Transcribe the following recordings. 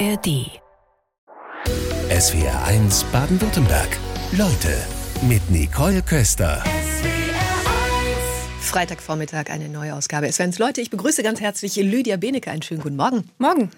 ARD. SWR 1 Baden-Württemberg. Leute mit Nicole Köster. Freitagvormittag eine neue Ausgabe SWRs Leute. Ich begrüße ganz herzlich Lydia Benecke. Einen schönen guten Morgen. Morgen.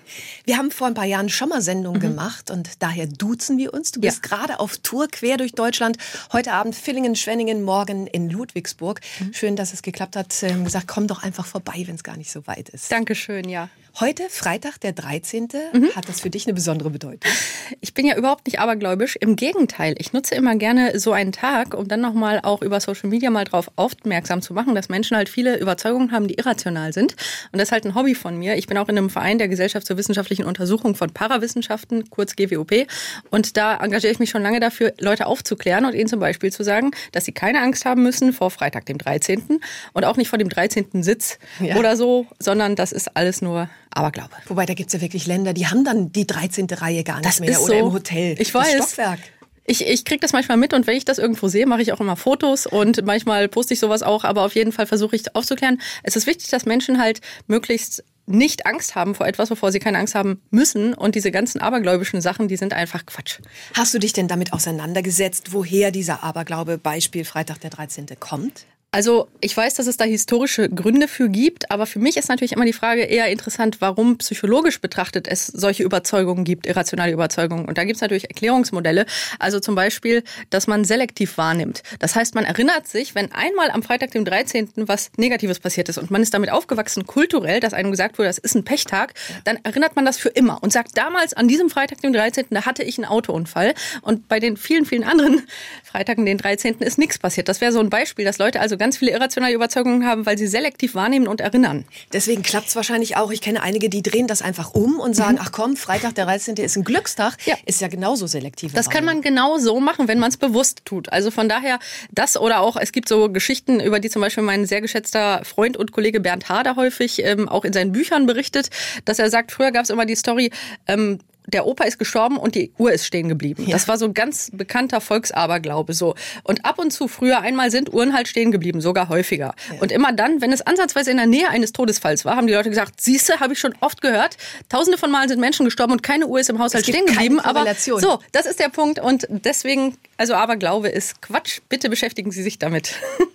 Wir haben vor ein paar Jahren schon mal Sendungen mhm. gemacht und daher duzen wir uns. Du bist ja. gerade auf Tour quer durch Deutschland. Heute Abend Villingen, Schwenningen, morgen in Ludwigsburg. Mhm. Schön, dass es geklappt hat. Ähm, gesagt, komm doch einfach vorbei, wenn es gar nicht so weit ist. Dankeschön, ja. Heute, Freitag, der 13., mhm. hat das für dich eine besondere Bedeutung? Ich bin ja überhaupt nicht abergläubisch. Im Gegenteil, ich nutze immer gerne so einen Tag, um dann nochmal auch über Social Media mal darauf aufmerksam zu machen, dass Menschen halt viele Überzeugungen haben, die irrational sind. Und das ist halt ein Hobby von mir. Ich bin auch in einem Verein der Gesellschaft zur wissenschaftlichen Untersuchung von Parawissenschaften, kurz GWOP. Und da engagiere ich mich schon lange dafür, Leute aufzuklären und ihnen zum Beispiel zu sagen, dass sie keine Angst haben müssen vor Freitag, dem 13. und auch nicht vor dem 13. Sitz ja. oder so, sondern das ist alles nur Aberglaube. Wobei, da gibt es ja wirklich Länder, die haben dann die 13. Reihe gar nicht das mehr. Ist oder so. im Hotel. Ich weiß. Das Stockwerk. Ich, ich kriege das manchmal mit und wenn ich das irgendwo sehe, mache ich auch immer Fotos und manchmal poste ich sowas auch, aber auf jeden Fall versuche ich aufzuklären. Es ist wichtig, dass Menschen halt möglichst nicht Angst haben vor etwas, wovor sie keine Angst haben müssen. Und diese ganzen abergläubischen Sachen, die sind einfach Quatsch. Hast du dich denn damit auseinandergesetzt, woher dieser Aberglaube Beispiel Freitag der 13. kommt? Also ich weiß, dass es da historische Gründe für gibt, aber für mich ist natürlich immer die Frage eher interessant, warum psychologisch betrachtet es solche Überzeugungen gibt, irrationale Überzeugungen. Und da gibt es natürlich Erklärungsmodelle. Also zum Beispiel, dass man selektiv wahrnimmt. Das heißt, man erinnert sich, wenn einmal am Freitag, dem 13. was Negatives passiert ist und man ist damit aufgewachsen, kulturell, dass einem gesagt wurde, das ist ein Pechtag, dann erinnert man das für immer und sagt, damals an diesem Freitag, dem 13., da hatte ich einen Autounfall. Und bei den vielen, vielen anderen Freitagen, den 13., ist nichts passiert. Das wäre so ein Beispiel, dass Leute also ganz ganz viele irrationale Überzeugungen haben, weil sie selektiv wahrnehmen und erinnern. Deswegen klappt es wahrscheinlich auch. Ich kenne einige, die drehen das einfach um und sagen, mhm. ach komm, Freitag der 13. ist ein Glückstag. Ja. Ist ja genauso selektiv. Das kann man genau so machen, wenn man es bewusst tut. Also von daher das oder auch, es gibt so Geschichten, über die zum Beispiel mein sehr geschätzter Freund und Kollege Bernd Hader häufig ähm, auch in seinen Büchern berichtet, dass er sagt, früher gab es immer die Story, ähm, der Opa ist gestorben und die Uhr ist stehen geblieben. Ja. Das war so ein ganz bekannter Volksaberglaube so. Und ab und zu früher einmal sind Uhren halt stehen geblieben, sogar häufiger. Ja. Und immer dann, wenn es ansatzweise in der Nähe eines Todesfalls war, haben die Leute gesagt, siehste, habe ich schon oft gehört, tausende von Malen sind Menschen gestorben und keine Uhr ist im Haushalt stehen geblieben, aber so, das ist der Punkt und deswegen also Aberglaube ist Quatsch. Bitte beschäftigen Sie sich damit.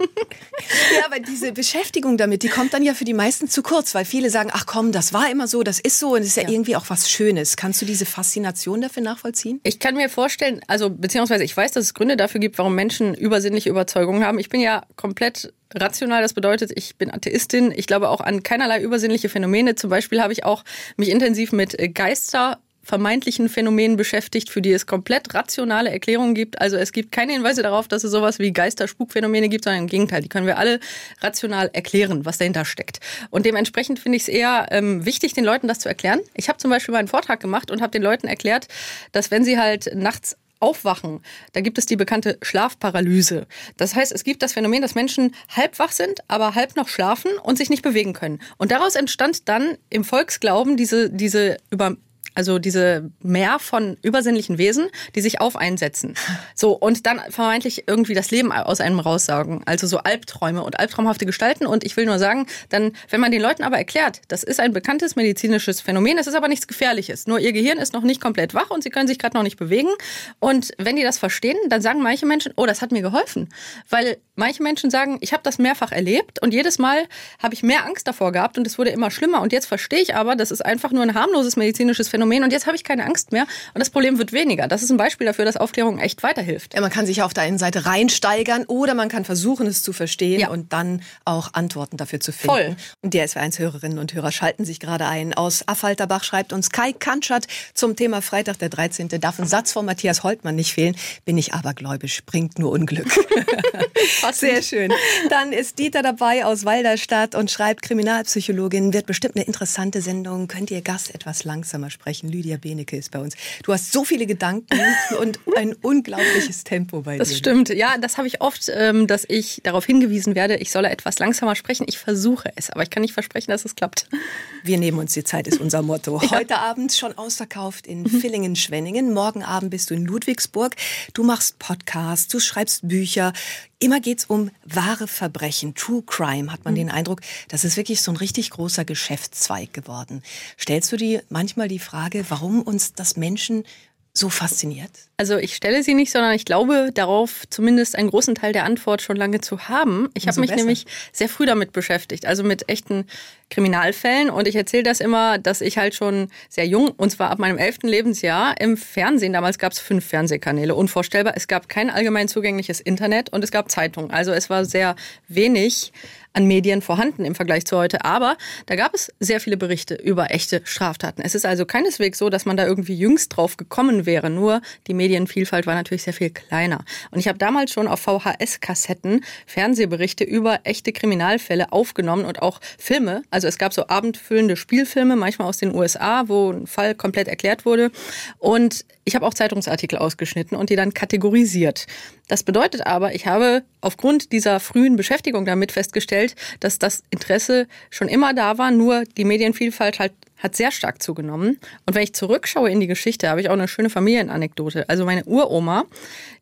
ja, aber diese Beschäftigung damit, die kommt dann ja für die meisten zu kurz, weil viele sagen, ach komm, das war immer so, das ist so und es ist ja, ja irgendwie auch was Schönes. Kannst du diese Faszination dafür nachvollziehen? Ich kann mir vorstellen, also beziehungsweise ich weiß, dass es Gründe dafür gibt, warum Menschen übersinnliche Überzeugungen haben. Ich bin ja komplett rational. Das bedeutet, ich bin Atheistin. Ich glaube auch an keinerlei übersinnliche Phänomene. Zum Beispiel habe ich auch mich intensiv mit Geister vermeintlichen Phänomenen beschäftigt, für die es komplett rationale Erklärungen gibt. Also es gibt keine Hinweise darauf, dass es sowas wie Geister-Spukphänomene gibt, sondern im Gegenteil, die können wir alle rational erklären, was dahinter steckt. Und dementsprechend finde ich es eher ähm, wichtig, den Leuten das zu erklären. Ich habe zum Beispiel mal einen Vortrag gemacht und habe den Leuten erklärt, dass wenn sie halt nachts aufwachen, da gibt es die bekannte Schlafparalyse. Das heißt, es gibt das Phänomen, dass Menschen halb wach sind, aber halb noch schlafen und sich nicht bewegen können. Und daraus entstand dann im Volksglauben diese, diese über also diese Mehr von übersinnlichen Wesen, die sich auf einsetzen. So, und dann vermeintlich irgendwie das Leben aus einem raussaugen. Also so Albträume und albtraumhafte Gestalten. Und ich will nur sagen, dann, wenn man den Leuten aber erklärt, das ist ein bekanntes medizinisches Phänomen, es ist aber nichts Gefährliches. Nur ihr Gehirn ist noch nicht komplett wach und sie können sich gerade noch nicht bewegen. Und wenn die das verstehen, dann sagen manche Menschen, oh, das hat mir geholfen. Weil manche Menschen sagen, ich habe das mehrfach erlebt und jedes Mal habe ich mehr Angst davor gehabt und es wurde immer schlimmer. Und jetzt verstehe ich aber, das ist einfach nur ein harmloses medizinisches Phänomen Phänomen und jetzt habe ich keine Angst mehr und das Problem wird weniger. Das ist ein Beispiel dafür, dass Aufklärung echt weiterhilft. Ja, man kann sich auf der einen Seite reinsteigern oder man kann versuchen, es zu verstehen ja. und dann auch Antworten dafür zu finden. Voll. Und die SW1-Hörerinnen und Hörer schalten sich gerade ein. Aus Affalterbach schreibt uns Kai Kanschat zum Thema Freitag der 13. Darf ein Satz von Matthias Holtmann nicht fehlen. Bin ich abergläubisch, bringt nur Unglück. Sehr schön. Dann ist Dieter dabei aus Walderstadt und schreibt Kriminalpsychologin. Wird bestimmt eine interessante Sendung. Könnt ihr Gast etwas langsamer sprechen? Sprechen. Lydia Benecke ist bei uns. Du hast so viele Gedanken und ein unglaubliches Tempo bei das dir. Das stimmt. Ja, das habe ich oft, ähm, dass ich darauf hingewiesen werde, ich solle etwas langsamer sprechen. Ich versuche es, aber ich kann nicht versprechen, dass es klappt. Wir nehmen uns die Zeit, ist unser Motto. Heute Abend schon ausverkauft in mhm. Villingen-Schwenningen. Morgen Abend bist du in Ludwigsburg. Du machst Podcasts, du schreibst Bücher. Immer geht's um wahre Verbrechen, True Crime, hat man mhm. den Eindruck. Das ist wirklich so ein richtig großer Geschäftszweig geworden. Stellst du dir manchmal die Frage, warum uns das Menschen so fasziniert? Also ich stelle sie nicht, sondern ich glaube darauf zumindest einen großen Teil der Antwort schon lange zu haben. Ich habe mich besser. nämlich sehr früh damit beschäftigt, also mit echten Kriminalfällen. Und ich erzähle das immer, dass ich halt schon sehr jung, und zwar ab meinem elften Lebensjahr, im Fernsehen, damals gab es fünf Fernsehkanäle, unvorstellbar. Es gab kein allgemein zugängliches Internet und es gab Zeitungen. Also es war sehr wenig an Medien vorhanden im Vergleich zu heute. Aber da gab es sehr viele Berichte über echte Straftaten. Es ist also keineswegs so, dass man da irgendwie jüngst drauf gekommen wäre. Nur die Medienvielfalt war natürlich sehr viel kleiner. Und ich habe damals schon auf VHS-Kassetten Fernsehberichte über echte Kriminalfälle aufgenommen und auch Filme. Also es gab so abendfüllende Spielfilme, manchmal aus den USA, wo ein Fall komplett erklärt wurde. Und ich habe auch Zeitungsartikel ausgeschnitten und die dann kategorisiert. Das bedeutet aber, ich habe aufgrund dieser frühen Beschäftigung damit festgestellt, dass das Interesse schon immer da war, nur die Medienvielfalt halt hat sehr stark zugenommen. Und wenn ich zurückschaue in die Geschichte, habe ich auch eine schöne Familienanekdote. Also meine Uroma,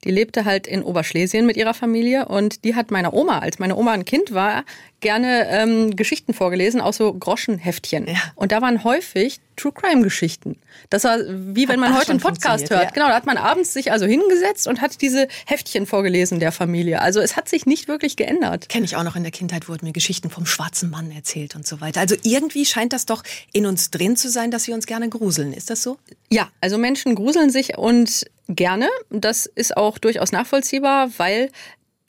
die lebte halt in Oberschlesien mit ihrer Familie und die hat meiner Oma, als meine Oma ein Kind war, gerne ähm, Geschichten vorgelesen, auch so Groschenheftchen. Ja. Und da waren häufig True Crime Geschichten. Das war wie wenn man heute einen Podcast hört. Ja. Genau, da hat man abends sich also hingesetzt und hat diese Heftchen vorgelesen der Familie. Also es hat sich nicht wirklich geändert. Kenne ich auch noch in der Kindheit wurden mir Geschichten vom schwarzen Mann erzählt und so weiter. Also irgendwie scheint das doch in uns drin zu sein, dass wir uns gerne gruseln. Ist das so? Ja, also Menschen gruseln sich und gerne. Das ist auch durchaus nachvollziehbar, weil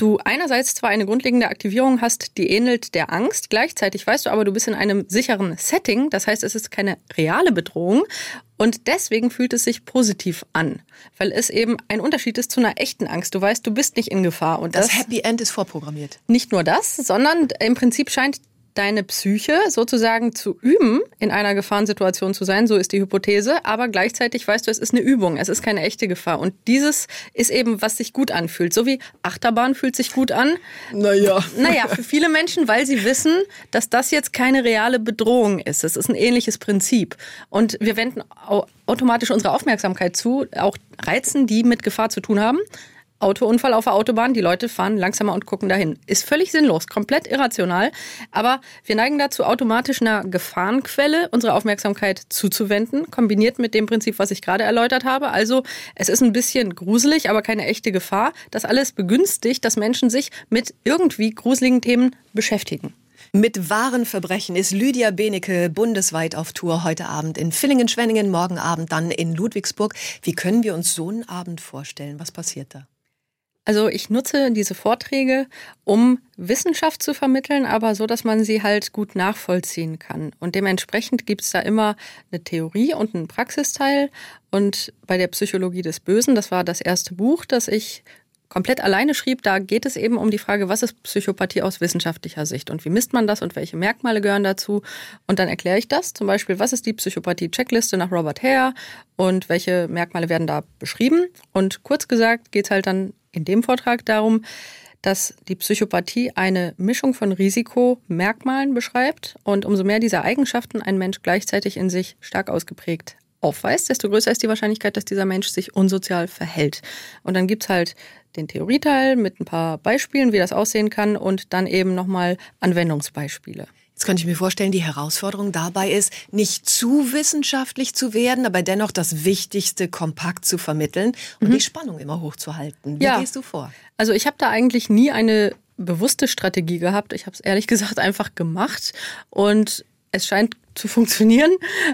du einerseits zwar eine grundlegende Aktivierung hast, die ähnelt der Angst, gleichzeitig weißt du aber, du bist in einem sicheren Setting, das heißt, es ist keine reale Bedrohung und deswegen fühlt es sich positiv an, weil es eben ein Unterschied ist zu einer echten Angst. Du weißt, du bist nicht in Gefahr und das, das Happy End ist vorprogrammiert. Nicht nur das, sondern im Prinzip scheint deine Psyche sozusagen zu üben, in einer Gefahrensituation zu sein, so ist die Hypothese, aber gleichzeitig weißt du, es ist eine Übung, es ist keine echte Gefahr. Und dieses ist eben, was sich gut anfühlt. So wie Achterbahn fühlt sich gut an. Naja. Naja, für viele Menschen, weil sie wissen, dass das jetzt keine reale Bedrohung ist. Es ist ein ähnliches Prinzip. Und wir wenden automatisch unsere Aufmerksamkeit zu, auch Reizen, die mit Gefahr zu tun haben. Autounfall auf der Autobahn, die Leute fahren langsamer und gucken dahin. Ist völlig sinnlos, komplett irrational, aber wir neigen dazu, automatisch einer Gefahrenquelle unsere Aufmerksamkeit zuzuwenden, kombiniert mit dem Prinzip, was ich gerade erläutert habe. Also es ist ein bisschen gruselig, aber keine echte Gefahr. Das alles begünstigt, dass Menschen sich mit irgendwie gruseligen Themen beschäftigen. Mit wahren Verbrechen ist Lydia Benecke bundesweit auf Tour heute Abend in Villingen-Schwenningen, morgen Abend dann in Ludwigsburg. Wie können wir uns so einen Abend vorstellen? Was passiert da? Also ich nutze diese Vorträge, um Wissenschaft zu vermitteln, aber so, dass man sie halt gut nachvollziehen kann. Und dementsprechend gibt es da immer eine Theorie und einen Praxisteil. Und bei der Psychologie des Bösen, das war das erste Buch, das ich komplett alleine schrieb, da geht es eben um die Frage, was ist Psychopathie aus wissenschaftlicher Sicht und wie misst man das und welche Merkmale gehören dazu. Und dann erkläre ich das, zum Beispiel, was ist die Psychopathie-Checkliste nach Robert Hare und welche Merkmale werden da beschrieben. Und kurz gesagt geht es halt dann in dem Vortrag darum, dass die Psychopathie eine Mischung von Risikomerkmalen beschreibt und umso mehr dieser Eigenschaften ein Mensch gleichzeitig in sich stark ausgeprägt aufweist, desto größer ist die Wahrscheinlichkeit, dass dieser Mensch sich unsozial verhält. Und dann gibt's halt den Theorieteil mit ein paar Beispielen, wie das aussehen kann und dann eben nochmal Anwendungsbeispiele. Jetzt könnte ich mir vorstellen, die Herausforderung dabei ist, nicht zu wissenschaftlich zu werden, aber dennoch das Wichtigste kompakt zu vermitteln und mhm. die Spannung immer hochzuhalten. Wie ja. gehst du vor? Also ich habe da eigentlich nie eine bewusste Strategie gehabt. Ich habe es ehrlich gesagt einfach gemacht und es scheint zu funktionieren.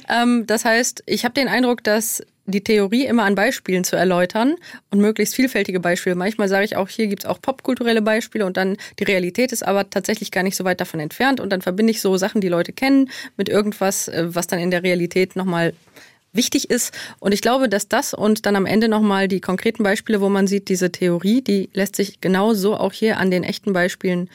Ähm, das heißt, ich habe den Eindruck, dass die Theorie immer an Beispielen zu erläutern und möglichst vielfältige Beispiele. Manchmal sage ich auch, hier gibt es auch popkulturelle Beispiele und dann die Realität ist aber tatsächlich gar nicht so weit davon entfernt und dann verbinde ich so Sachen, die Leute kennen, mit irgendwas, äh, was dann in der Realität nochmal wichtig ist. Und ich glaube, dass das und dann am Ende nochmal die konkreten Beispiele, wo man sieht, diese Theorie, die lässt sich genau so auch hier an den echten Beispielen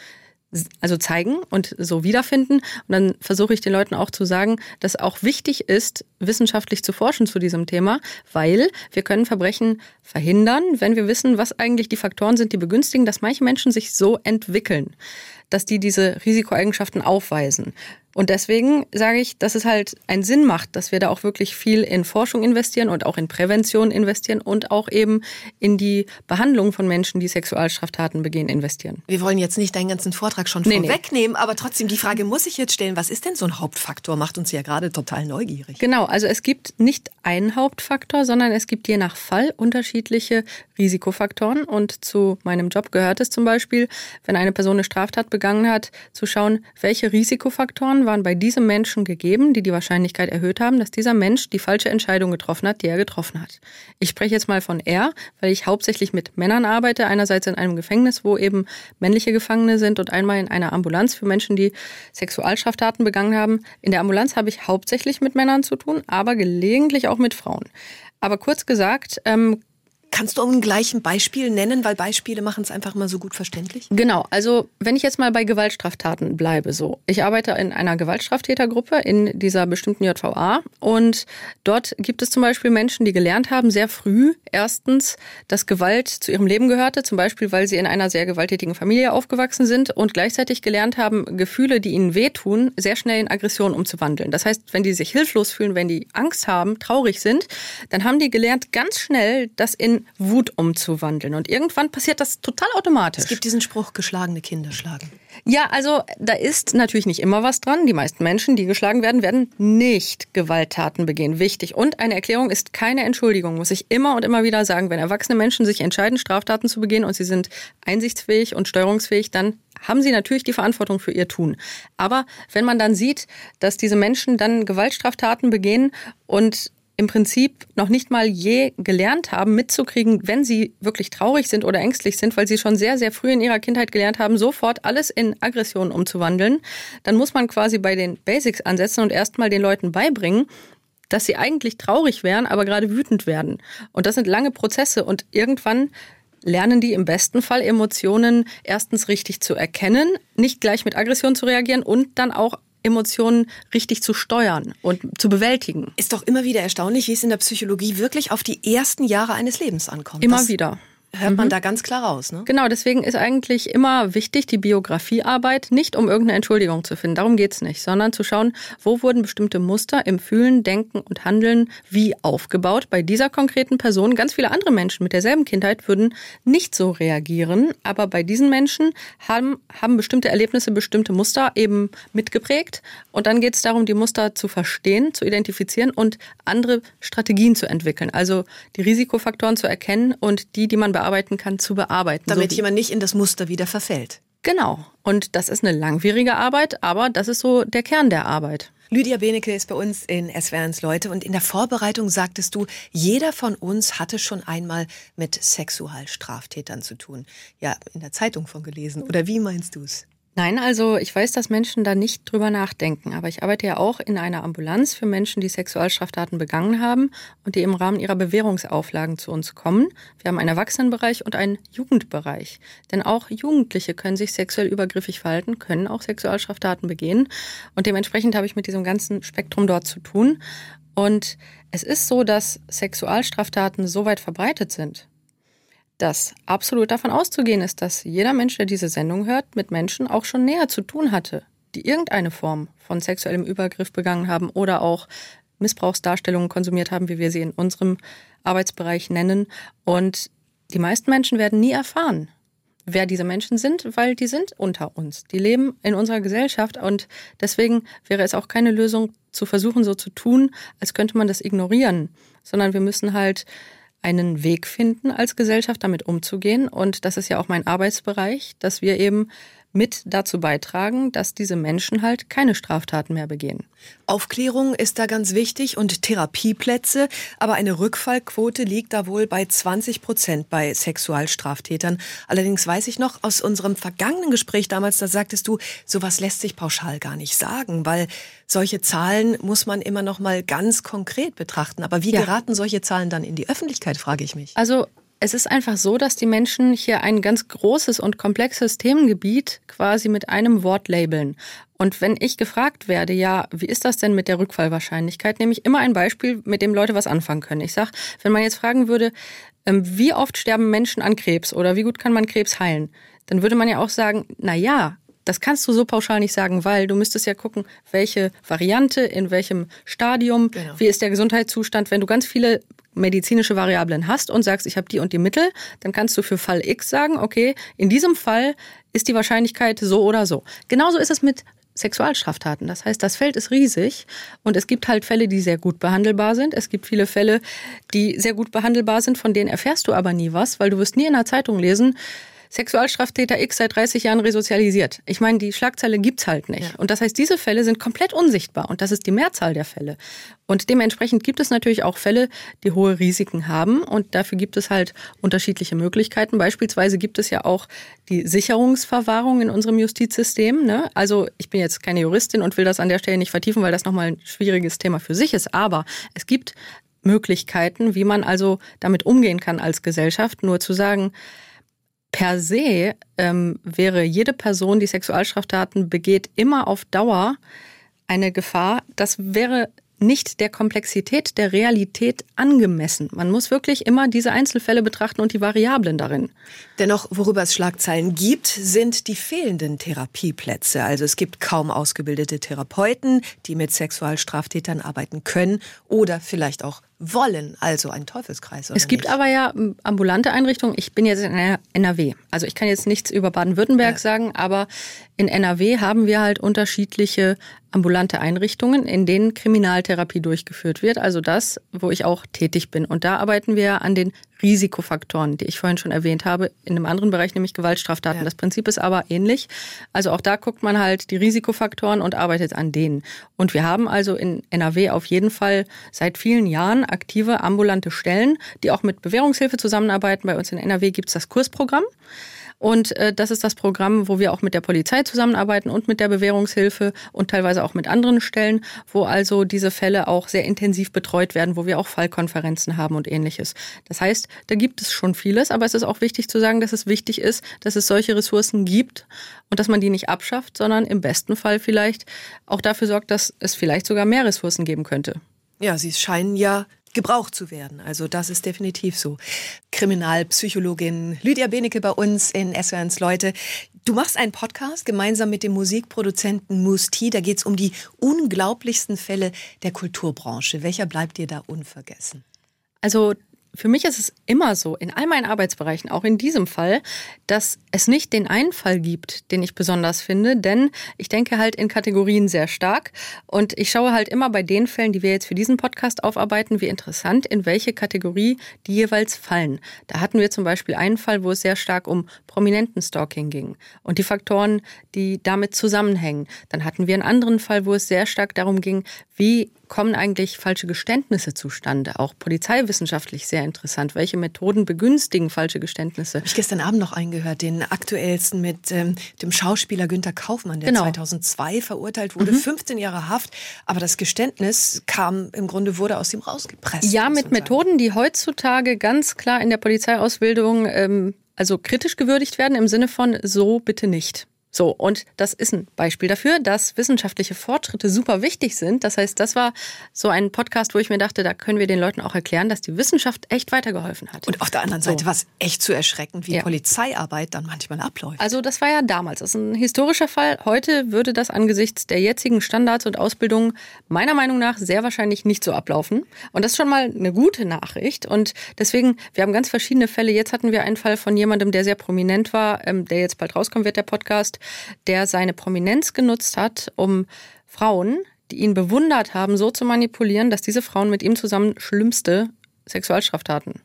also zeigen und so wiederfinden. Und dann versuche ich den Leuten auch zu sagen, dass auch wichtig ist, wissenschaftlich zu forschen zu diesem Thema, weil wir können Verbrechen verhindern, wenn wir wissen, was eigentlich die Faktoren sind, die begünstigen, dass manche Menschen sich so entwickeln, dass die diese Risikoeigenschaften aufweisen. Und deswegen sage ich, dass es halt einen Sinn macht, dass wir da auch wirklich viel in Forschung investieren und auch in Prävention investieren und auch eben in die Behandlung von Menschen, die Sexualstraftaten begehen, investieren. Wir wollen jetzt nicht deinen ganzen Vortrag schon nee, vorwegnehmen, nee. aber trotzdem die Frage muss ich jetzt stellen, was ist denn so ein Hauptfaktor? Macht uns ja gerade total neugierig. Genau, also es gibt nicht einen Hauptfaktor, sondern es gibt je nach Fall unterschiedliche Risikofaktoren und zu meinem Job gehört es zum Beispiel, wenn eine Person eine Straftat begangen hat, zu schauen, welche Risikofaktoren waren bei diesem Menschen gegeben, die die Wahrscheinlichkeit erhöht haben, dass dieser Mensch die falsche Entscheidung getroffen hat, die er getroffen hat. Ich spreche jetzt mal von er, weil ich hauptsächlich mit Männern arbeite. Einerseits in einem Gefängnis, wo eben männliche Gefangene sind und einmal in einer Ambulanz für Menschen, die Sexualstraftaten begangen haben. In der Ambulanz habe ich hauptsächlich mit Männern zu tun, aber gelegentlich auch mit Frauen. Aber kurz gesagt, ähm, Kannst du auch ein gleichen Beispiel nennen, weil Beispiele machen es einfach mal so gut verständlich? Genau, also wenn ich jetzt mal bei Gewaltstraftaten bleibe, so. Ich arbeite in einer Gewaltstraftätergruppe in dieser bestimmten JVA und dort gibt es zum Beispiel Menschen, die gelernt haben, sehr früh erstens, dass Gewalt zu ihrem Leben gehörte, zum Beispiel, weil sie in einer sehr gewalttätigen Familie aufgewachsen sind und gleichzeitig gelernt haben, Gefühle, die ihnen wehtun, sehr schnell in Aggression umzuwandeln. Das heißt, wenn die sich hilflos fühlen, wenn die Angst haben, traurig sind, dann haben die gelernt, ganz schnell das in Wut umzuwandeln. Und irgendwann passiert das total automatisch. Es gibt diesen Spruch, geschlagene Kinder schlagen. Ja, also da ist natürlich nicht immer was dran. Die meisten Menschen, die geschlagen werden, werden nicht Gewalttaten begehen. Wichtig. Und eine Erklärung ist keine Entschuldigung, muss ich immer und immer wieder sagen. Wenn erwachsene Menschen sich entscheiden, Straftaten zu begehen und sie sind einsichtsfähig und steuerungsfähig, dann haben sie natürlich die Verantwortung für ihr Tun. Aber wenn man dann sieht, dass diese Menschen dann Gewaltstraftaten begehen und im Prinzip noch nicht mal je gelernt haben, mitzukriegen, wenn sie wirklich traurig sind oder ängstlich sind, weil sie schon sehr, sehr früh in ihrer Kindheit gelernt haben, sofort alles in Aggression umzuwandeln, dann muss man quasi bei den Basics ansetzen und erstmal den Leuten beibringen, dass sie eigentlich traurig wären, aber gerade wütend werden. Und das sind lange Prozesse und irgendwann lernen die im besten Fall Emotionen erstens richtig zu erkennen, nicht gleich mit Aggression zu reagieren und dann auch Emotionen richtig zu steuern und zu bewältigen. Ist doch immer wieder erstaunlich, wie es in der Psychologie wirklich auf die ersten Jahre eines Lebens ankommt. Immer das wieder hört man mhm. da ganz klar raus. Ne? Genau, deswegen ist eigentlich immer wichtig die Biografiearbeit, nicht um irgendeine Entschuldigung zu finden, darum geht's nicht, sondern zu schauen, wo wurden bestimmte Muster im Fühlen, Denken und Handeln wie aufgebaut. Bei dieser konkreten Person, ganz viele andere Menschen mit derselben Kindheit würden nicht so reagieren, aber bei diesen Menschen haben, haben bestimmte Erlebnisse, bestimmte Muster eben mitgeprägt und dann geht es darum, die Muster zu verstehen, zu identifizieren und andere Strategien zu entwickeln, also die Risikofaktoren zu erkennen und die, die man bearbeiten kann, zu bearbeiten. Damit so jemand nicht in das Muster wieder verfällt. Genau. Und das ist eine langwierige Arbeit, aber das ist so der Kern der Arbeit. Lydia Benecke ist bei uns in SWRs Leute und in der Vorbereitung sagtest du, jeder von uns hatte schon einmal mit Sexualstraftätern zu tun. Ja, in der Zeitung von gelesen. Oder wie meinst du es? Nein, also ich weiß, dass Menschen da nicht drüber nachdenken, aber ich arbeite ja auch in einer Ambulanz für Menschen, die Sexualstraftaten begangen haben und die im Rahmen ihrer Bewährungsauflagen zu uns kommen. Wir haben einen Erwachsenenbereich und einen Jugendbereich. Denn auch Jugendliche können sich sexuell übergriffig verhalten, können auch Sexualstraftaten begehen und dementsprechend habe ich mit diesem ganzen Spektrum dort zu tun. Und es ist so, dass Sexualstraftaten so weit verbreitet sind, dass absolut davon auszugehen ist, dass jeder Mensch, der diese Sendung hört, mit Menschen auch schon näher zu tun hatte, die irgendeine Form von sexuellem Übergriff begangen haben oder auch Missbrauchsdarstellungen konsumiert haben, wie wir sie in unserem Arbeitsbereich nennen. Und die meisten Menschen werden nie erfahren, wer diese Menschen sind, weil die sind unter uns. Die leben in unserer Gesellschaft und deswegen wäre es auch keine Lösung zu versuchen, so zu tun, als könnte man das ignorieren, sondern wir müssen halt einen Weg finden, als Gesellschaft damit umzugehen. Und das ist ja auch mein Arbeitsbereich, dass wir eben mit dazu beitragen, dass diese Menschen halt keine Straftaten mehr begehen. Aufklärung ist da ganz wichtig und Therapieplätze, aber eine Rückfallquote liegt da wohl bei 20 Prozent bei Sexualstraftätern. Allerdings weiß ich noch aus unserem vergangenen Gespräch damals, da sagtest du, sowas lässt sich pauschal gar nicht sagen, weil solche Zahlen muss man immer noch mal ganz konkret betrachten. Aber wie ja. geraten solche Zahlen dann in die Öffentlichkeit, frage ich mich. Also es ist einfach so, dass die Menschen hier ein ganz großes und komplexes Themengebiet quasi mit einem Wort labeln. Und wenn ich gefragt werde, ja, wie ist das denn mit der Rückfallwahrscheinlichkeit, nehme ich immer ein Beispiel, mit dem Leute was anfangen können. Ich sage, wenn man jetzt fragen würde, ähm, wie oft sterben Menschen an Krebs oder wie gut kann man Krebs heilen, dann würde man ja auch sagen, na ja, das kannst du so pauschal nicht sagen, weil du müsstest ja gucken, welche Variante, in welchem Stadium, genau. wie ist der Gesundheitszustand. Wenn du ganz viele medizinische Variablen hast und sagst, ich habe die und die Mittel, dann kannst du für Fall X sagen, okay, in diesem Fall ist die Wahrscheinlichkeit so oder so. Genauso ist es mit Sexualstraftaten. Das heißt, das Feld ist riesig und es gibt halt Fälle, die sehr gut behandelbar sind. Es gibt viele Fälle, die sehr gut behandelbar sind, von denen erfährst du aber nie was, weil du wirst nie in der Zeitung lesen, Sexualstraftäter X seit 30 Jahren resozialisiert. Ich meine, die Schlagzeile gibt's halt nicht. Ja. Und das heißt, diese Fälle sind komplett unsichtbar und das ist die Mehrzahl der Fälle. Und dementsprechend gibt es natürlich auch Fälle, die hohe Risiken haben und dafür gibt es halt unterschiedliche Möglichkeiten. Beispielsweise gibt es ja auch die Sicherungsverwahrung in unserem Justizsystem. Ne? Also ich bin jetzt keine Juristin und will das an der Stelle nicht vertiefen, weil das nochmal ein schwieriges Thema für sich ist. Aber es gibt Möglichkeiten, wie man also damit umgehen kann als Gesellschaft. Nur zu sagen, per se ähm, wäre jede Person, die Sexualstraftaten begeht, immer auf Dauer eine Gefahr. Das wäre nicht der Komplexität der Realität angemessen. Man muss wirklich immer diese Einzelfälle betrachten und die Variablen darin. Dennoch, worüber es Schlagzeilen gibt, sind die fehlenden Therapieplätze. Also es gibt kaum ausgebildete Therapeuten, die mit Sexualstraftätern arbeiten können oder vielleicht auch wollen, also ein Teufelskreis. es gibt nicht? aber ja ambulante Einrichtungen. Ich bin jetzt in NRW. Also ich kann jetzt nichts über Baden-Württemberg ja. sagen, aber in NRW haben wir halt unterschiedliche ambulante Einrichtungen, in denen Kriminaltherapie durchgeführt wird. Also das, wo ich auch tätig bin. Und da arbeiten wir an den Risikofaktoren, die ich vorhin schon erwähnt habe, in einem anderen Bereich, nämlich Gewaltstraftaten. Ja. Das Prinzip ist aber ähnlich. Also auch da guckt man halt die Risikofaktoren und arbeitet an denen. Und wir haben also in NRW auf jeden Fall seit vielen Jahren aktive ambulante Stellen, die auch mit Bewährungshilfe zusammenarbeiten. Bei uns in NRW gibt es das Kursprogramm. Und äh, das ist das Programm, wo wir auch mit der Polizei zusammenarbeiten und mit der Bewährungshilfe und teilweise auch mit anderen Stellen, wo also diese Fälle auch sehr intensiv betreut werden, wo wir auch Fallkonferenzen haben und ähnliches. Das heißt, da gibt es schon vieles, aber es ist auch wichtig zu sagen, dass es wichtig ist, dass es solche Ressourcen gibt und dass man die nicht abschafft, sondern im besten Fall vielleicht auch dafür sorgt, dass es vielleicht sogar mehr Ressourcen geben könnte. Ja, sie scheinen ja gebraucht zu werden. Also das ist definitiv so. Kriminalpsychologin Lydia Benecke bei uns in SWRs Leute. Du machst einen Podcast gemeinsam mit dem Musikproduzenten Musti. Da geht es um die unglaublichsten Fälle der Kulturbranche. Welcher bleibt dir da unvergessen? Also für mich ist es immer so, in all meinen Arbeitsbereichen, auch in diesem Fall, dass es nicht den einen Fall gibt, den ich besonders finde, denn ich denke halt in Kategorien sehr stark und ich schaue halt immer bei den Fällen, die wir jetzt für diesen Podcast aufarbeiten, wie interessant, in welche Kategorie die jeweils fallen. Da hatten wir zum Beispiel einen Fall, wo es sehr stark um Prominentenstalking ging und die Faktoren, die damit zusammenhängen. Dann hatten wir einen anderen Fall, wo es sehr stark darum ging, wie kommen eigentlich falsche Geständnisse zustande? Auch polizeiwissenschaftlich sehr interessant. Welche Methoden begünstigen falsche Geständnisse? Habe ich gestern Abend noch eingehört, den aktuellsten mit ähm, dem Schauspieler Günter Kaufmann, der genau. 2002 verurteilt wurde, mhm. 15 Jahre Haft. Aber das Geständnis kam im Grunde wurde aus ihm rausgepresst. Ja, mit Methoden, die heutzutage ganz klar in der Polizeiausbildung ähm, also kritisch gewürdigt werden im Sinne von so bitte nicht. So, und das ist ein Beispiel dafür, dass wissenschaftliche Fortschritte super wichtig sind. Das heißt, das war so ein Podcast, wo ich mir dachte, da können wir den Leuten auch erklären, dass die Wissenschaft echt weitergeholfen hat. Und auf der anderen Seite so. war es echt zu erschreckend, wie ja. Polizeiarbeit dann manchmal abläuft. Also das war ja damals. Das ist ein historischer Fall. Heute würde das angesichts der jetzigen Standards und Ausbildung meiner Meinung nach sehr wahrscheinlich nicht so ablaufen. Und das ist schon mal eine gute Nachricht. Und deswegen, wir haben ganz verschiedene Fälle. Jetzt hatten wir einen Fall von jemandem, der sehr prominent war, ähm, der jetzt bald rauskommen wird, der Podcast der seine Prominenz genutzt hat, um Frauen, die ihn bewundert haben, so zu manipulieren, dass diese Frauen mit ihm zusammen schlimmste Sexualstraftaten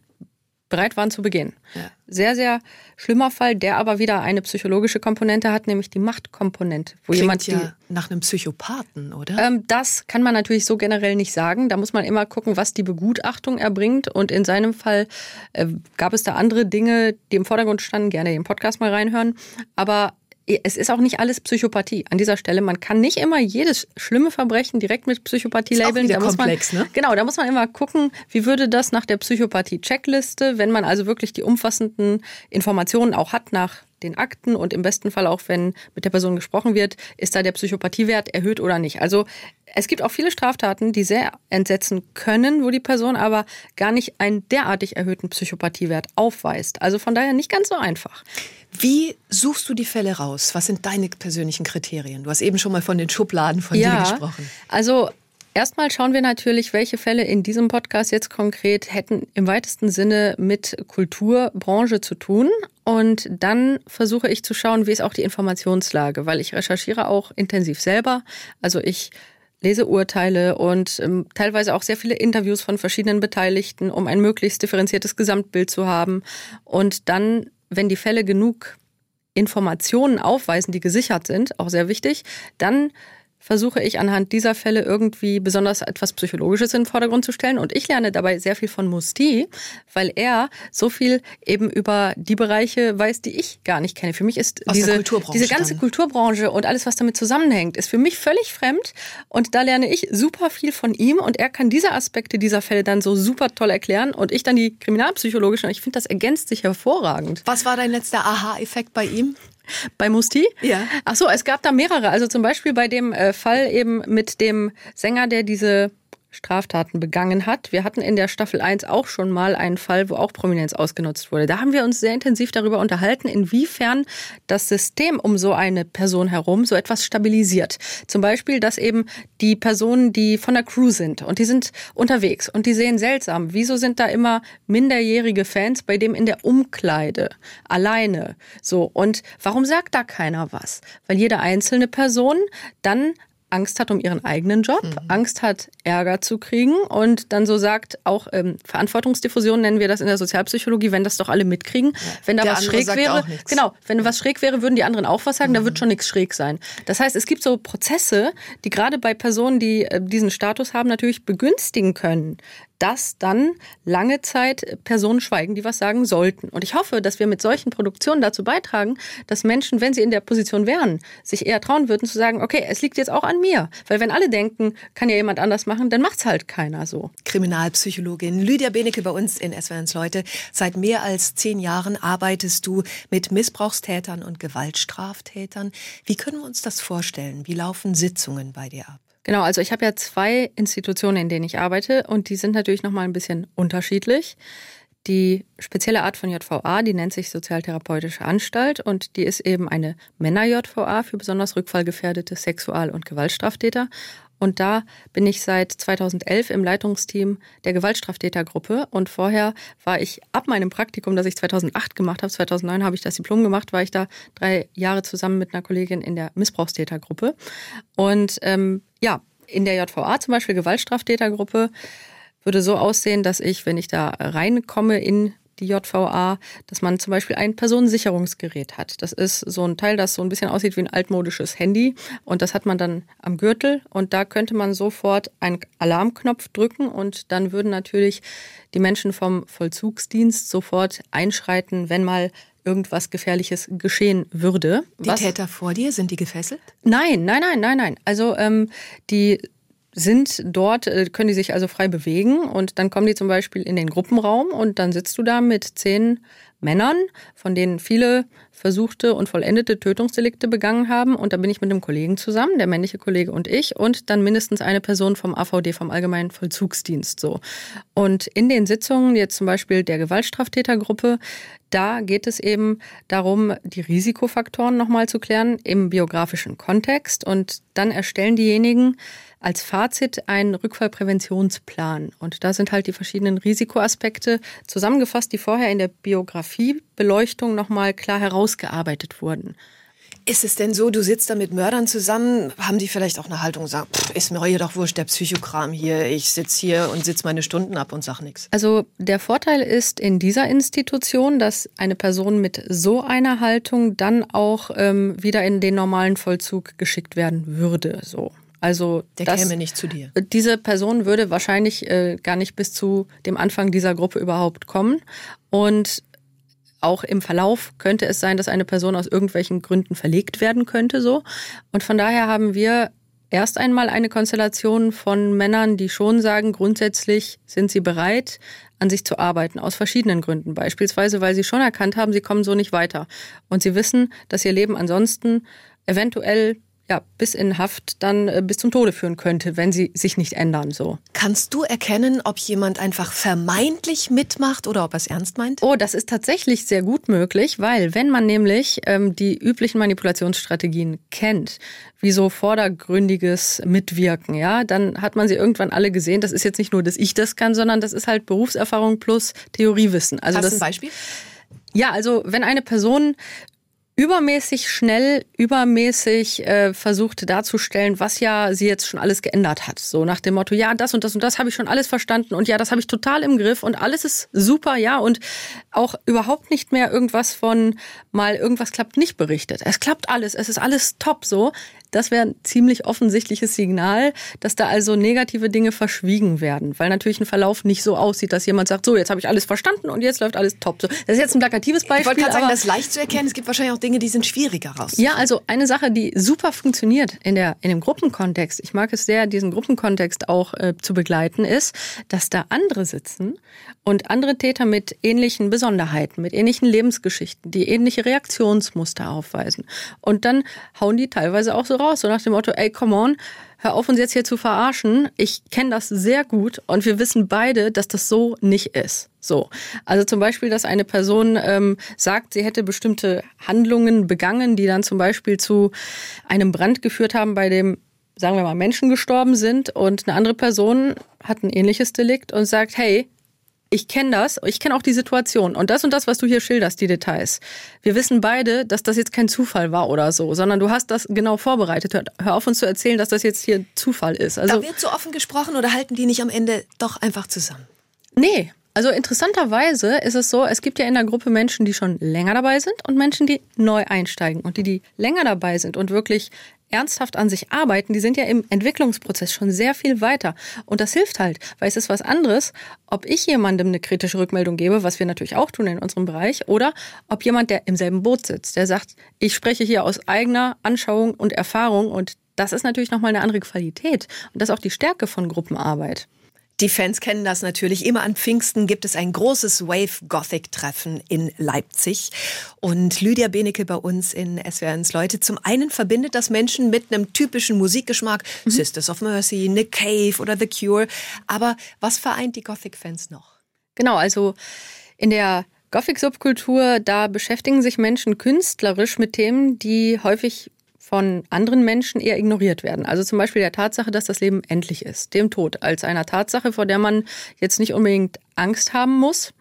bereit waren zu begehen. Ja. Sehr, sehr schlimmer Fall, der aber wieder eine psychologische Komponente hat, nämlich die Machtkomponente. Wo Klingt jemand die, ja nach einem Psychopathen, oder? Ähm, das kann man natürlich so generell nicht sagen. Da muss man immer gucken, was die Begutachtung erbringt. Und in seinem Fall äh, gab es da andere Dinge, die im Vordergrund standen. Gerne den Podcast mal reinhören. Aber es ist auch nicht alles Psychopathie. An dieser Stelle, man kann nicht immer jedes schlimme Verbrechen direkt mit Psychopathie ist labeln. da muss komplex, man, ne? Genau, da muss man immer gucken, wie würde das nach der Psychopathie-Checkliste, wenn man also wirklich die umfassenden Informationen auch hat nach den Akten und im besten Fall auch, wenn mit der Person gesprochen wird, ist da der Psychopathiewert erhöht oder nicht. Also es gibt auch viele Straftaten, die sehr entsetzen können, wo die Person aber gar nicht einen derartig erhöhten Psychopathiewert aufweist. Also von daher nicht ganz so einfach. Wie suchst du die Fälle raus? Was sind deine persönlichen Kriterien? Du hast eben schon mal von den Schubladen von ja, dir gesprochen. Also Erstmal schauen wir natürlich, welche Fälle in diesem Podcast jetzt konkret hätten im weitesten Sinne mit Kulturbranche zu tun. Und dann versuche ich zu schauen, wie ist auch die Informationslage, weil ich recherchiere auch intensiv selber. Also ich lese Urteile und ähm, teilweise auch sehr viele Interviews von verschiedenen Beteiligten, um ein möglichst differenziertes Gesamtbild zu haben. Und dann, wenn die Fälle genug Informationen aufweisen, die gesichert sind, auch sehr wichtig, dann versuche ich anhand dieser Fälle irgendwie besonders etwas Psychologisches in den Vordergrund zu stellen. Und ich lerne dabei sehr viel von Musti, weil er so viel eben über die Bereiche weiß, die ich gar nicht kenne. Für mich ist diese, diese ganze dann. Kulturbranche und alles, was damit zusammenhängt, ist für mich völlig fremd. Und da lerne ich super viel von ihm und er kann diese Aspekte dieser Fälle dann so super toll erklären und ich dann die kriminalpsychologischen. Und ich finde, das ergänzt sich hervorragend. Was war dein letzter Aha-Effekt bei ihm? Bei Musti? Ja. Ach so, es gab da mehrere. Also zum Beispiel bei dem äh, Fall eben mit dem Sänger, der diese Straftaten begangen hat. Wir hatten in der Staffel 1 auch schon mal einen Fall, wo auch Prominenz ausgenutzt wurde. Da haben wir uns sehr intensiv darüber unterhalten, inwiefern das System um so eine Person herum so etwas stabilisiert. Zum Beispiel, dass eben die Personen, die von der Crew sind und die sind unterwegs und die sehen seltsam, wieso sind da immer minderjährige Fans bei dem in der Umkleide alleine so und warum sagt da keiner was? Weil jede einzelne Person dann Angst hat um ihren eigenen Job, mhm. Angst hat, Ärger zu kriegen und dann so sagt, auch ähm, Verantwortungsdiffusion nennen wir das in der Sozialpsychologie, wenn das doch alle mitkriegen. Ja. Wenn da der was schräg wäre, genau, wenn was schräg wäre, würden die anderen auch was sagen, mhm. da wird schon nichts schräg sein. Das heißt, es gibt so Prozesse, die gerade bei Personen, die äh, diesen Status haben, natürlich begünstigen können, dass dann lange Zeit Personen schweigen, die was sagen sollten. Und ich hoffe, dass wir mit solchen Produktionen dazu beitragen, dass Menschen, wenn sie in der Position wären, sich eher trauen würden zu sagen, okay, es liegt jetzt auch an mir. Weil wenn alle denken, kann ja jemand anders machen, dann macht's halt keiner so. Kriminalpsychologin Lydia Benecke bei uns in SWRs Leute. Seit mehr als zehn Jahren arbeitest du mit Missbrauchstätern und Gewaltstraftätern. Wie können wir uns das vorstellen? Wie laufen Sitzungen bei dir ab? Genau, also ich habe ja zwei Institutionen, in denen ich arbeite und die sind natürlich nochmal ein bisschen unterschiedlich. Die spezielle Art von JVA, die nennt sich Sozialtherapeutische Anstalt und die ist eben eine Männer-JVA für besonders rückfallgefährdete Sexual- und Gewaltstraftäter. Und da bin ich seit 2011 im Leitungsteam der Gewaltstraftätergruppe. Und vorher war ich ab meinem Praktikum, das ich 2008 gemacht habe, 2009 habe ich das Diplom gemacht, war ich da drei Jahre zusammen mit einer Kollegin in der Missbrauchstätergruppe. Und ähm, ja, in der JVA zum Beispiel Gewaltstraftätergruppe würde so aussehen, dass ich, wenn ich da reinkomme in die JVA, dass man zum Beispiel ein Personensicherungsgerät hat. Das ist so ein Teil, das so ein bisschen aussieht wie ein altmodisches Handy und das hat man dann am Gürtel und da könnte man sofort einen Alarmknopf drücken und dann würden natürlich die Menschen vom Vollzugsdienst sofort einschreiten, wenn mal irgendwas Gefährliches geschehen würde. Die Was? Täter vor dir, sind die gefesselt? Nein, nein, nein, nein, nein. Also ähm, die sind dort, äh, können die sich also frei bewegen und dann kommen die zum Beispiel in den Gruppenraum und dann sitzt du da mit zehn Männern, von denen viele versuchte und vollendete Tötungsdelikte begangen haben. Und da bin ich mit einem Kollegen zusammen, der männliche Kollege und ich, und dann mindestens eine Person vom AVD, vom Allgemeinen Vollzugsdienst. So. Und in den Sitzungen, jetzt zum Beispiel der Gewaltstraftätergruppe, da geht es eben darum, die Risikofaktoren nochmal zu klären im biografischen Kontext. Und dann erstellen diejenigen als Fazit einen Rückfallpräventionsplan. Und da sind halt die verschiedenen Risikoaspekte zusammengefasst, die vorher in der Biografiebeleuchtung nochmal klar herausgearbeitet wurden. Ist es denn so, du sitzt da mit Mördern zusammen, haben die vielleicht auch eine Haltung sagen, pff, ist mir hier doch wurscht, der Psychokram hier, ich sitze hier und sitze meine Stunden ab und sag nichts? Also der Vorteil ist in dieser Institution, dass eine Person mit so einer Haltung dann auch ähm, wieder in den normalen Vollzug geschickt werden würde. So. Also der das, käme nicht zu dir. Diese Person würde wahrscheinlich äh, gar nicht bis zu dem Anfang dieser Gruppe überhaupt kommen. Und auch im Verlauf könnte es sein, dass eine Person aus irgendwelchen Gründen verlegt werden könnte, so. Und von daher haben wir erst einmal eine Konstellation von Männern, die schon sagen, grundsätzlich sind sie bereit, an sich zu arbeiten, aus verschiedenen Gründen. Beispielsweise, weil sie schon erkannt haben, sie kommen so nicht weiter. Und sie wissen, dass ihr Leben ansonsten eventuell ja, bis in Haft dann äh, bis zum Tode führen könnte, wenn sie sich nicht ändern. So. Kannst du erkennen, ob jemand einfach vermeintlich mitmacht oder ob er es ernst meint? Oh, das ist tatsächlich sehr gut möglich, weil wenn man nämlich ähm, die üblichen Manipulationsstrategien kennt, wie so vordergründiges Mitwirken, ja, dann hat man sie irgendwann alle gesehen. Das ist jetzt nicht nur, dass ich das kann, sondern das ist halt Berufserfahrung plus Theoriewissen. Also Hast das, ein Beispiel? Ja, also wenn eine Person übermäßig schnell, übermäßig äh, versucht darzustellen, was ja sie jetzt schon alles geändert hat. So nach dem Motto, ja, das und das und das habe ich schon alles verstanden und ja, das habe ich total im Griff und alles ist super, ja, und auch überhaupt nicht mehr irgendwas von mal irgendwas klappt nicht berichtet. Es klappt alles, es ist alles top so. Das wäre ein ziemlich offensichtliches Signal, dass da also negative Dinge verschwiegen werden, weil natürlich ein Verlauf nicht so aussieht, dass jemand sagt, so, jetzt habe ich alles verstanden und jetzt läuft alles top. So, das ist jetzt ein plakatives Beispiel. Ich wollte gerade sagen, das ist leicht zu erkennen. Es gibt wahrscheinlich auch Dinge, die sind schwieriger raus. Ja, also eine Sache, die super funktioniert in, der, in dem Gruppenkontext, ich mag es sehr, diesen Gruppenkontext auch äh, zu begleiten, ist, dass da andere sitzen und andere Täter mit ähnlichen Besonderheiten, mit ähnlichen Lebensgeschichten, die ähnliche Reaktionsmuster aufweisen. Und dann hauen die teilweise auch so raus, so nach dem Motto, ey, come on, hör auf uns jetzt hier zu verarschen. Ich kenne das sehr gut und wir wissen beide, dass das so nicht ist. So. Also zum Beispiel, dass eine Person ähm, sagt, sie hätte bestimmte Handlungen begangen, die dann zum Beispiel zu einem Brand geführt haben, bei dem sagen wir mal, Menschen gestorben sind und eine andere Person hat ein ähnliches Delikt und sagt, hey, ich kenne das, ich kenne auch die Situation und das und das, was du hier schilderst, die Details. Wir wissen beide, dass das jetzt kein Zufall war oder so, sondern du hast das genau vorbereitet. Hör, hör auf uns zu erzählen, dass das jetzt hier Zufall ist. Also, da wird so offen gesprochen oder halten die nicht am Ende doch einfach zusammen? Nee, also interessanterweise ist es so, es gibt ja in der Gruppe Menschen, die schon länger dabei sind und Menschen, die neu einsteigen. Und die, die länger dabei sind und wirklich ernsthaft an sich arbeiten, die sind ja im Entwicklungsprozess schon sehr viel weiter. Und das hilft halt, weil es ist was anderes, ob ich jemandem eine kritische Rückmeldung gebe, was wir natürlich auch tun in unserem Bereich, oder ob jemand, der im selben Boot sitzt, der sagt, ich spreche hier aus eigener Anschauung und Erfahrung und das ist natürlich nochmal eine andere Qualität. Und das ist auch die Stärke von Gruppenarbeit. Die Fans kennen das natürlich. Immer an Pfingsten gibt es ein großes Wave Gothic Treffen in Leipzig. Und Lydia Benecke bei uns in SWRs Leute. Zum einen verbindet das Menschen mit einem typischen Musikgeschmack. Mhm. Sisters of Mercy, Nick Cave oder The Cure. Aber was vereint die Gothic-Fans noch? Genau, also in der Gothic-Subkultur, da beschäftigen sich Menschen künstlerisch mit Themen, die häufig von anderen Menschen eher ignoriert werden. Also zum Beispiel der Tatsache, dass das Leben endlich ist, dem Tod, als einer Tatsache, vor der man jetzt nicht unbedingt Angst haben muss,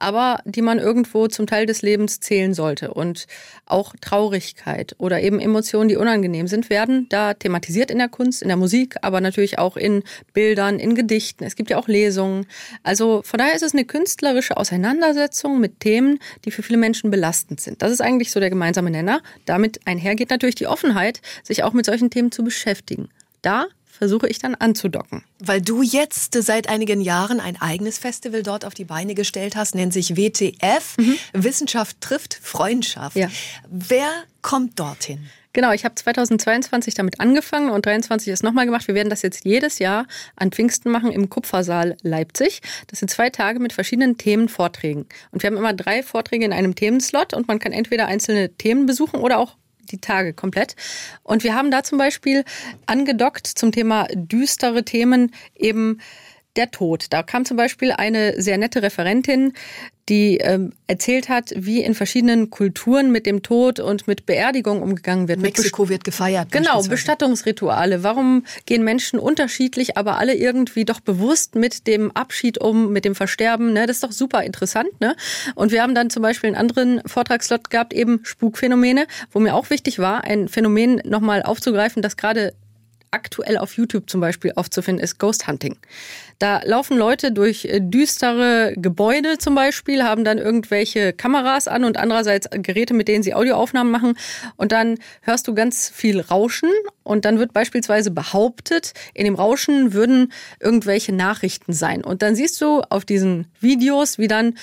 aber die man irgendwo zum Teil des Lebens zählen sollte. Und auch Traurigkeit oder eben Emotionen, die unangenehm sind, werden da thematisiert in der Kunst, in der Musik, aber natürlich auch in Bildern, in Gedichten. Es gibt ja auch Lesungen. Also von daher ist es eine künstlerische Auseinandersetzung mit Themen, die für viele Menschen belastend sind. Das ist eigentlich so der gemeinsame Nenner. Damit einhergeht natürlich die Offenheit, sich auch mit solchen Themen zu beschäftigen. Da versuche ich dann anzudocken. Weil du jetzt seit einigen Jahren ein eigenes Festival dort auf die Beine gestellt hast, nennt sich WTF, mhm. Wissenschaft trifft Freundschaft. Ja. Wer kommt dorthin? Genau, ich habe 2022 damit angefangen und 2023 ist nochmal gemacht. Wir werden das jetzt jedes Jahr an Pfingsten machen im Kupfersaal Leipzig. Das sind zwei Tage mit verschiedenen Themenvorträgen. Und wir haben immer drei Vorträge in einem Themenslot und man kann entweder einzelne Themen besuchen oder auch die Tage komplett. Und wir haben da zum Beispiel angedockt zum Thema düstere Themen eben der Tod. Da kam zum Beispiel eine sehr nette Referentin, die ähm, erzählt hat, wie in verschiedenen Kulturen mit dem Tod und mit Beerdigung umgegangen wird. Mexiko wird gefeiert. Genau, Bestattungsrituale. Warum gehen Menschen unterschiedlich, aber alle irgendwie doch bewusst mit dem Abschied um, mit dem Versterben? Ne? Das ist doch super interessant. Ne? Und wir haben dann zum Beispiel einen anderen Vortragslot gehabt, eben Spukphänomene, wo mir auch wichtig war, ein Phänomen nochmal aufzugreifen, das gerade aktuell auf YouTube zum Beispiel aufzufinden ist Ghost Hunting. Da laufen Leute durch äh, düstere Gebäude zum Beispiel, haben dann irgendwelche Kameras an und andererseits Geräte, mit denen sie Audioaufnahmen machen. Und dann hörst du ganz viel Rauschen und dann wird beispielsweise behauptet, in dem Rauschen würden irgendwelche Nachrichten sein. Und dann siehst du auf diesen Videos, wie dann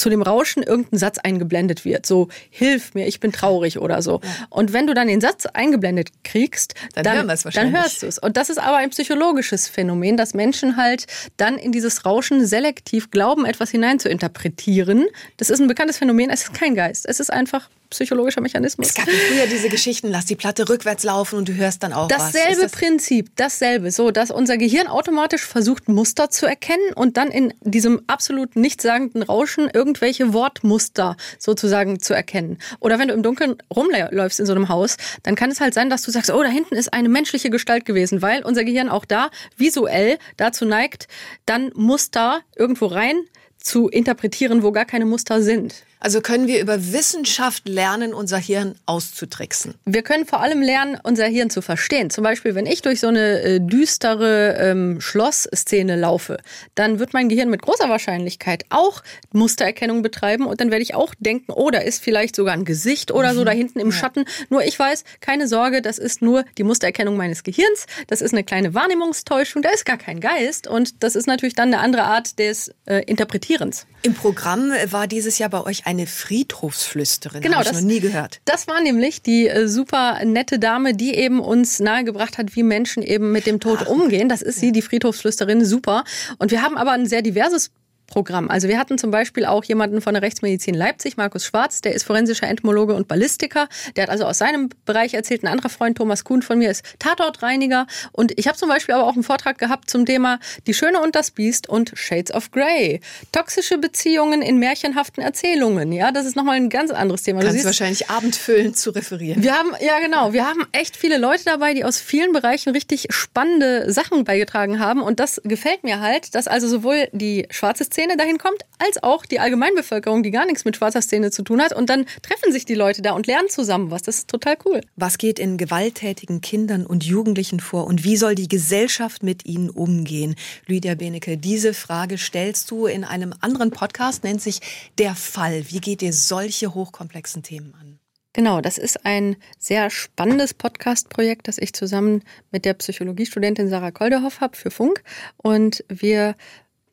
zu dem Rauschen irgendein Satz eingeblendet wird. So, hilf mir, ich bin traurig oder so. Ja. Und wenn du dann den Satz eingeblendet kriegst, dann, dann, dann hörst du es. Und das ist aber ein psychologisches Phänomen, dass Menschen halt dann in dieses Rauschen selektiv glauben, etwas hinein zu interpretieren. Das ist ein bekanntes Phänomen. Es ist kein Geist. Es ist einfach psychologischer Mechanismus. Es gab früher diese Geschichten, lass die Platte rückwärts laufen und du hörst dann auch dasselbe was. Das Prinzip, dasselbe, so dass unser Gehirn automatisch versucht Muster zu erkennen und dann in diesem absolut nichtssagenden Rauschen irgendwelche Wortmuster sozusagen zu erkennen. Oder wenn du im Dunkeln rumläufst in so einem Haus, dann kann es halt sein, dass du sagst, oh, da hinten ist eine menschliche Gestalt gewesen, weil unser Gehirn auch da visuell dazu neigt, dann Muster irgendwo rein zu interpretieren, wo gar keine Muster sind. Also können wir über Wissenschaft lernen, unser Hirn auszutricksen? Wir können vor allem lernen, unser Hirn zu verstehen. Zum Beispiel, wenn ich durch so eine äh, düstere ähm, Schlossszene laufe, dann wird mein Gehirn mit großer Wahrscheinlichkeit auch Mustererkennung betreiben und dann werde ich auch denken, oh, da ist vielleicht sogar ein Gesicht oder so mhm. da hinten im ja. Schatten. Nur ich weiß, keine Sorge, das ist nur die Mustererkennung meines Gehirns. Das ist eine kleine Wahrnehmungstäuschung. Da ist gar kein Geist und das ist natürlich dann eine andere Art des äh, Interpretierens. Im Programm war dieses Jahr bei euch eine Friedhofsflüsterin. Genau, das noch nie gehört. Das war nämlich die äh, super nette Dame, die eben uns nahegebracht hat, wie Menschen eben mit dem Tod Ach, umgehen. Das ist sie, die Friedhofsflüsterin, super. Und wir haben aber ein sehr diverses Programm. Also wir hatten zum Beispiel auch jemanden von der Rechtsmedizin Leipzig, Markus Schwarz, der ist forensischer Entomologe und Ballistiker. Der hat also aus seinem Bereich erzählt. Ein anderer Freund, Thomas Kuhn von mir, ist Tatortreiniger. Und ich habe zum Beispiel aber auch einen Vortrag gehabt zum Thema Die Schöne und das Biest und Shades of Grey. Toxische Beziehungen in märchenhaften Erzählungen. Ja, das ist nochmal ein ganz anderes Thema. Du Kannst wahrscheinlich abendfüllend zu referieren. Wir haben, ja genau, wir haben echt viele Leute dabei, die aus vielen Bereichen richtig spannende Sachen beigetragen haben. Und das gefällt mir halt, dass also sowohl die schwarze Szene Szene dahin kommt, als auch die Allgemeinbevölkerung, die gar nichts mit schwarzer Szene zu tun hat. Und dann treffen sich die Leute da und lernen zusammen was. Das ist total cool. Was geht in gewalttätigen Kindern und Jugendlichen vor und wie soll die Gesellschaft mit ihnen umgehen? Lydia Benecke, diese Frage stellst du in einem anderen Podcast, nennt sich Der Fall. Wie geht ihr solche hochkomplexen Themen an? Genau, das ist ein sehr spannendes Podcast-Projekt, das ich zusammen mit der Psychologiestudentin Sarah Kolderhoff habe für Funk. Und wir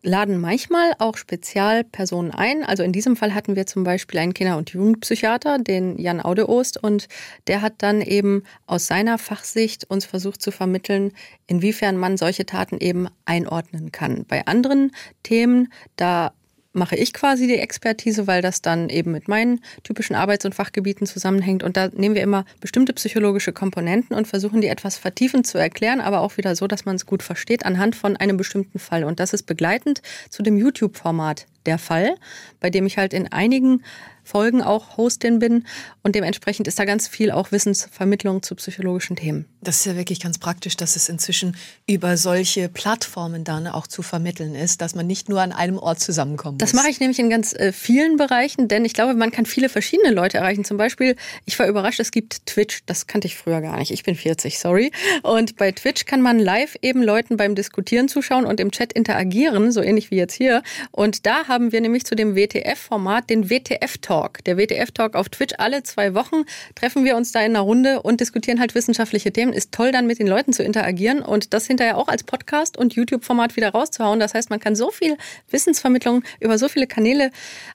laden manchmal auch Spezialpersonen ein. Also in diesem Fall hatten wir zum Beispiel einen Kinder- und Jugendpsychiater, den Jan Audeost, und der hat dann eben aus seiner Fachsicht uns versucht zu vermitteln, inwiefern man solche Taten eben einordnen kann. Bei anderen Themen, da mache ich quasi die Expertise, weil das dann eben mit meinen typischen Arbeits- und Fachgebieten zusammenhängt. Und da nehmen wir immer bestimmte psychologische Komponenten und versuchen die etwas vertiefend zu erklären, aber auch wieder so, dass man es gut versteht anhand von einem bestimmten Fall. Und das ist begleitend zu dem YouTube-Format der Fall, bei dem ich halt in einigen Folgen auch Hostin bin und dementsprechend ist da ganz viel auch Wissensvermittlung zu psychologischen Themen. Das ist ja wirklich ganz praktisch, dass es inzwischen über solche Plattformen dann auch zu vermitteln ist, dass man nicht nur an einem Ort zusammenkommt. Das mache ich nämlich in ganz äh, vielen Bereichen, denn ich glaube, man kann viele verschiedene Leute erreichen. Zum Beispiel, ich war überrascht, es gibt Twitch, das kannte ich früher gar nicht. Ich bin 40, sorry. Und bei Twitch kann man live eben Leuten beim Diskutieren zuschauen und im Chat interagieren, so ähnlich wie jetzt hier. Und da haben wir nämlich zu dem WTF-Format den WTF-Talk. Talk. Der WTF-Talk auf Twitch. Alle zwei Wochen treffen wir uns da in einer Runde und diskutieren halt wissenschaftliche Themen. Ist toll, dann mit den Leuten zu interagieren und das hinterher auch als Podcast und YouTube-Format wieder rauszuhauen. Das heißt, man kann so viel Wissensvermittlung über so viele Kanäle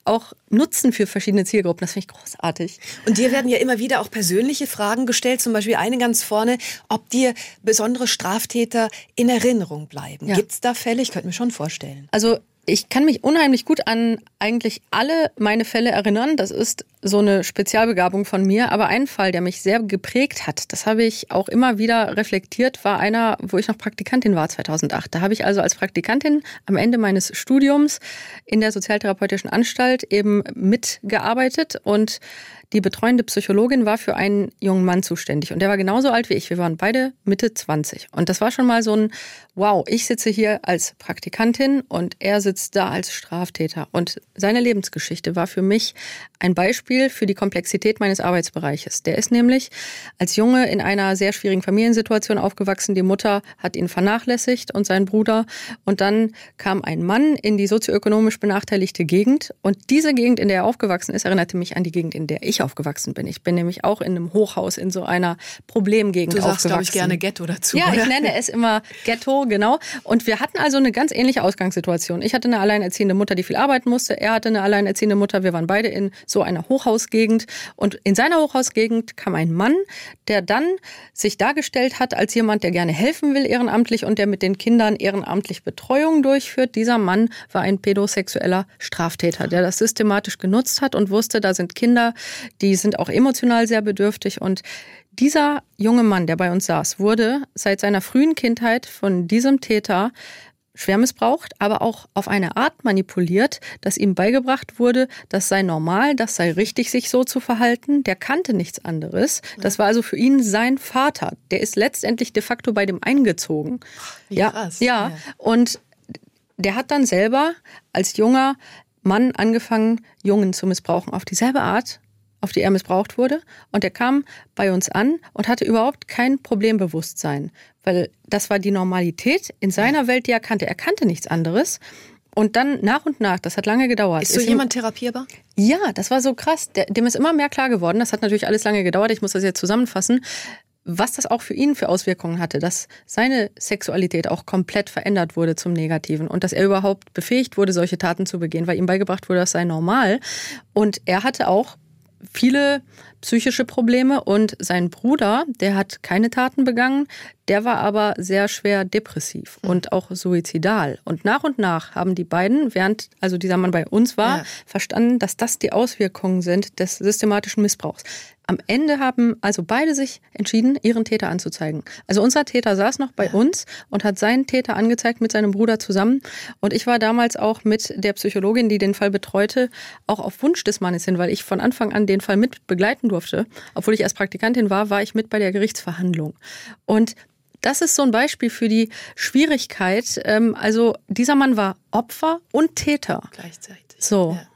auch nutzen für verschiedene Zielgruppen. Das finde ich großartig. Und dir werden ja immer wieder auch persönliche Fragen gestellt. Zum Beispiel eine ganz vorne, ob dir besondere Straftäter in Erinnerung bleiben. Ja. Gibt es da Fälle? Ich könnte mir schon vorstellen. Also ich kann mich unheimlich gut an eigentlich alle meine Fälle erinnern. Das ist so eine Spezialbegabung von mir. Aber ein Fall, der mich sehr geprägt hat, das habe ich auch immer wieder reflektiert, war einer, wo ich noch Praktikantin war 2008. Da habe ich also als Praktikantin am Ende meines Studiums in der Sozialtherapeutischen Anstalt eben mitgearbeitet und die betreuende Psychologin war für einen jungen Mann zuständig und der war genauso alt wie ich. Wir waren beide Mitte 20. Und das war schon mal so ein, wow, ich sitze hier als Praktikantin und er sitzt da als Straftäter. Und seine Lebensgeschichte war für mich ein Beispiel für die Komplexität meines Arbeitsbereiches. Der ist nämlich als Junge in einer sehr schwierigen Familiensituation aufgewachsen. Die Mutter hat ihn vernachlässigt und sein Bruder. Und dann kam ein Mann in die sozioökonomisch benachteiligte Gegend. Und diese Gegend, in der er aufgewachsen ist, erinnerte mich an die Gegend, in der ich aufgewachsen bin. Ich bin nämlich auch in einem Hochhaus in so einer Problemgegend du sagst, aufgewachsen. ich gerne Ghetto dazu. Ja, oder? ich nenne es immer Ghetto, genau. Und wir hatten also eine ganz ähnliche Ausgangssituation. Ich hatte eine alleinerziehende Mutter, die viel arbeiten musste. Er hatte eine alleinerziehende Mutter. Wir waren beide in so einer Hochhausgegend. Und in seiner Hochhausgegend kam ein Mann, der dann sich dargestellt hat als jemand, der gerne helfen will ehrenamtlich und der mit den Kindern ehrenamtlich Betreuung durchführt. Dieser Mann war ein pädosexueller Straftäter, der das systematisch genutzt hat und wusste, da sind Kinder, die sind auch emotional sehr bedürftig und dieser junge Mann, der bei uns saß, wurde seit seiner frühen Kindheit von diesem Täter schwer missbraucht, aber auch auf eine Art manipuliert, dass ihm beigebracht wurde, das sei normal, das sei richtig, sich so zu verhalten. Der kannte nichts anderes. Das war also für ihn sein Vater. Der ist letztendlich de facto bei dem eingezogen. Wie ja, krass. ja. Ja. Und der hat dann selber als junger Mann angefangen, Jungen zu missbrauchen auf dieselbe Art, auf die er missbraucht wurde. Und er kam bei uns an und hatte überhaupt kein Problembewusstsein, weil das war die Normalität in seiner Welt, die er kannte. Er kannte nichts anderes. Und dann nach und nach, das hat lange gedauert. Ist so ihm- jemand therapierbar? ja, das war so krass. Dem ist immer mehr klar geworden. Das hat natürlich alles lange gedauert. Ich muss das jetzt zusammenfassen. Was das auch für ihn für Auswirkungen hatte, dass seine Sexualität auch komplett verändert wurde zum Negativen und dass er überhaupt befähigt wurde, solche Taten zu begehen, weil ihm beigebracht wurde, das sei normal. Und er hatte auch viele psychische Probleme und sein Bruder, der hat keine Taten begangen, der war aber sehr schwer depressiv und auch suizidal. Und nach und nach haben die beiden, während also dieser Mann bei uns war, Ja. verstanden, dass das die Auswirkungen sind des systematischen Missbrauchs. Am Ende haben also beide sich entschieden, ihren Täter anzuzeigen. Also unser Täter saß noch bei uns und hat seinen Täter angezeigt mit seinem Bruder zusammen. Und ich war damals auch mit der Psychologin, die den Fall betreute, auch auf Wunsch des Mannes hin, weil ich von Anfang an den Fall mit begleiten durfte. Obwohl ich erst Praktikantin war, war ich mit bei der Gerichtsverhandlung. Und das ist so ein Beispiel für die Schwierigkeit. Ähm, Also dieser Mann war Opfer und Täter. Gleichzeitig. So. Ja.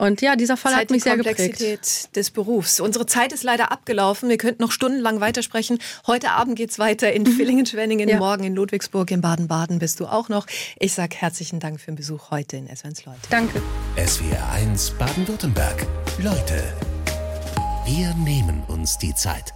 Und ja, dieser Fall Zeit hat mich sehr geprägt. Komplexität des Berufs. Unsere Zeit ist leider abgelaufen. Wir könnten noch stundenlang weitersprechen. Heute Abend geht's weiter in Villingen-Schwenningen, Mhm. Ja. morgen in Ludwigsburg, in Baden-Baden bist du auch noch. Ich sag herzlichen Dank für den Besuch heute in SWN's Leute. Danke. SWR 1 Baden-Württemberg. Leute, wir nehmen uns die Zeit.